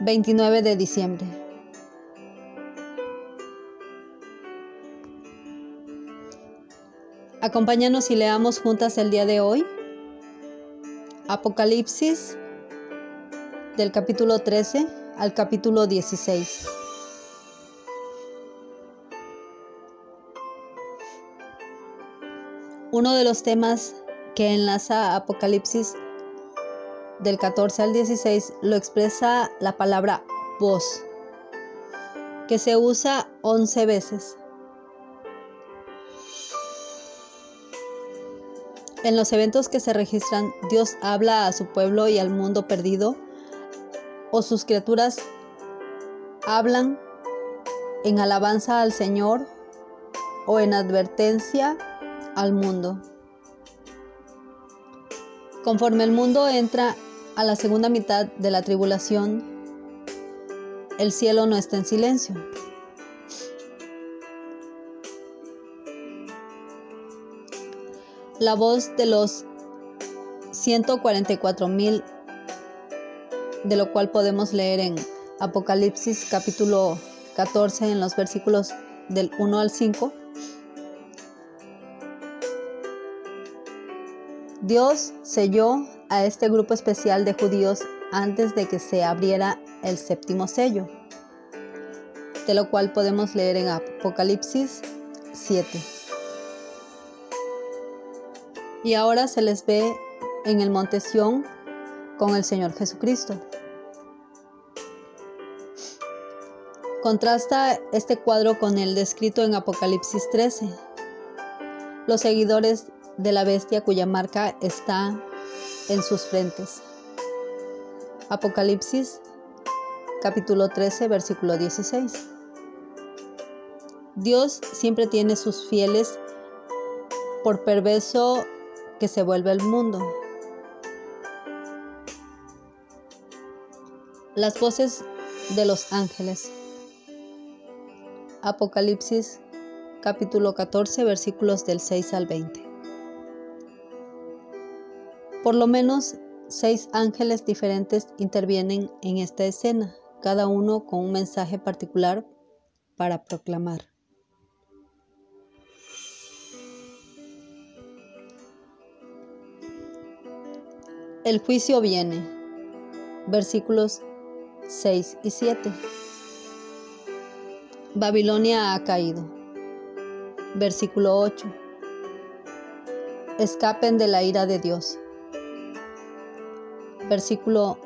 29 de diciembre. Acompáñanos y leamos juntas el día de hoy. Apocalipsis del capítulo 13 al capítulo 16. Uno de los temas que enlaza Apocalipsis del 14 al 16 lo expresa la palabra voz, que se usa 11 veces. En los eventos que se registran, Dios habla a su pueblo y al mundo perdido, o sus criaturas hablan en alabanza al Señor o en advertencia al mundo. Conforme el mundo entra a la segunda mitad de la tribulación, el cielo no está en silencio. La voz de los 144 mil, de lo cual podemos leer en Apocalipsis capítulo 14 en los versículos del 1 al 5. Dios selló a este grupo especial de judíos antes de que se abriera el séptimo sello, de lo cual podemos leer en Apocalipsis 7. Y ahora se les ve en el monte Sión con el Señor Jesucristo. Contrasta este cuadro con el descrito en Apocalipsis 13. Los seguidores de la bestia cuya marca está en sus frentes. Apocalipsis capítulo 13 versículo 16. Dios siempre tiene sus fieles por perverso que se vuelve el mundo. Las voces de los ángeles. Apocalipsis capítulo 14 versículos del 6 al 20. Por lo menos seis ángeles diferentes intervienen en esta escena, cada uno con un mensaje particular para proclamar. El juicio viene. Versículos 6 y 7. Babilonia ha caído. Versículo 8. Escapen de la ira de Dios versículo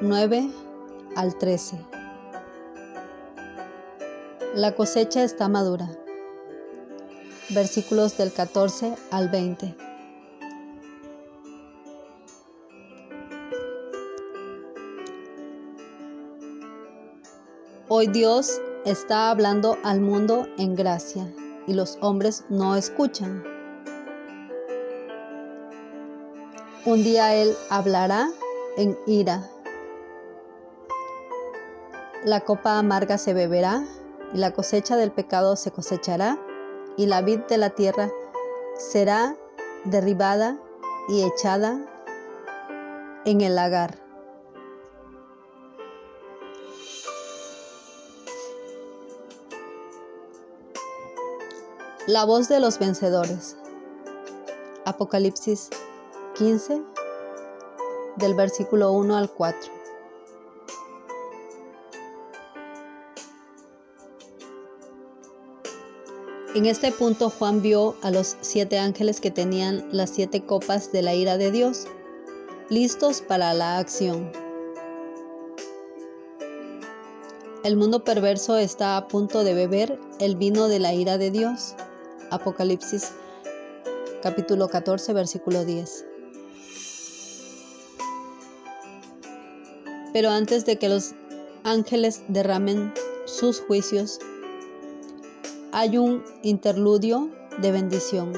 9 al 13. La cosecha está madura. Versículos del 14 al 20. Hoy Dios está hablando al mundo en gracia y los hombres no escuchan. Un día Él hablará en ira. La copa amarga se beberá, y la cosecha del pecado se cosechará, y la vid de la tierra será derribada y echada en el lagar. La voz de los vencedores. Apocalipsis 15, del versículo 1 al 4. En este punto Juan vio a los siete ángeles que tenían las siete copas de la ira de Dios, listos para la acción. El mundo perverso está a punto de beber el vino de la ira de Dios. Apocalipsis capítulo 14 versículo 10. Pero antes de que los ángeles derramen sus juicios, hay un interludio de bendición.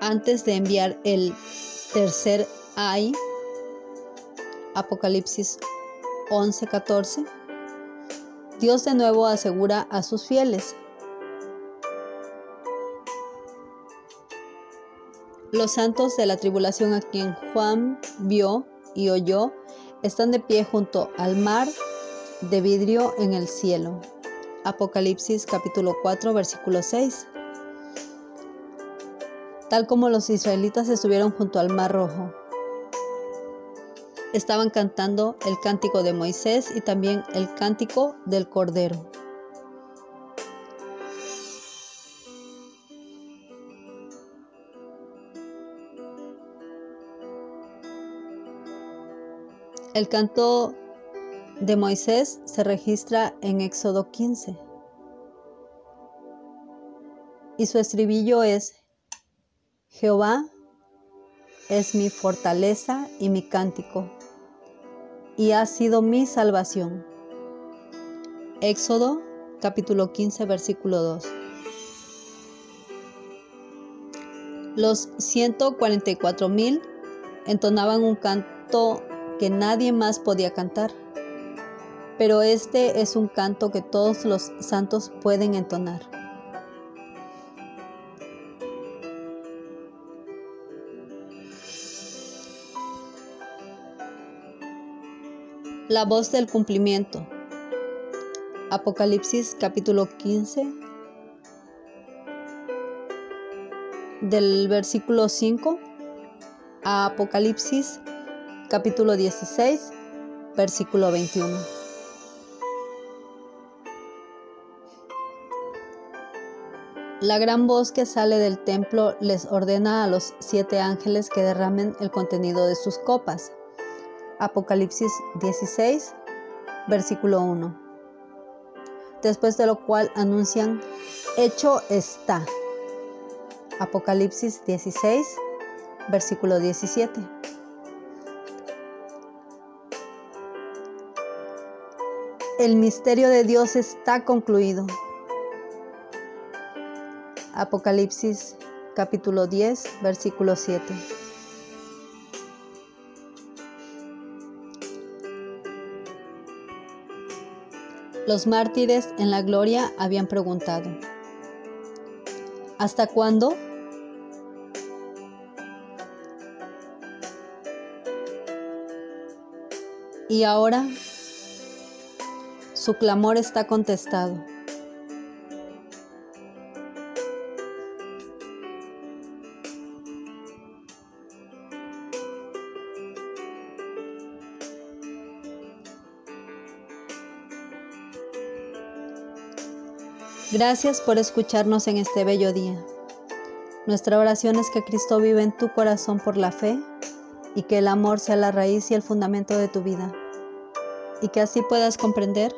Antes de enviar el tercer ay, Apocalipsis 11:14, Dios de nuevo asegura a sus fieles. Los santos de la tribulación a quien Juan vio y oyó están de pie junto al mar de vidrio en el cielo. Apocalipsis capítulo 4 versículo 6. Tal como los israelitas estuvieron junto al mar rojo. Estaban cantando el cántico de Moisés y también el cántico del Cordero. El canto de Moisés se registra en Éxodo 15 y su estribillo es, Jehová es mi fortaleza y mi cántico, y ha sido mi salvación. Éxodo capítulo 15 versículo 2. Los 144 mil entonaban un canto que nadie más podía cantar. Pero este es un canto que todos los santos pueden entonar. La voz del cumplimiento. Apocalipsis capítulo 15 del versículo 5 a Apocalipsis capítulo 16, versículo 21. La gran voz que sale del templo les ordena a los siete ángeles que derramen el contenido de sus copas. Apocalipsis 16, versículo 1. Después de lo cual anuncian, hecho está. Apocalipsis 16, versículo 17. El misterio de Dios está concluido. Apocalipsis capítulo 10, versículo 7. Los mártires en la gloria habían preguntado, ¿hasta cuándo? Y ahora su clamor está contestado. Gracias por escucharnos en este bello día. Nuestra oración es que Cristo vive en tu corazón por la fe y que el amor sea la raíz y el fundamento de tu vida y que así puedas comprender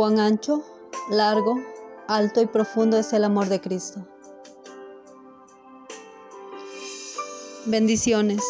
cuán ancho, largo, alto y profundo es el amor de Cristo. Bendiciones.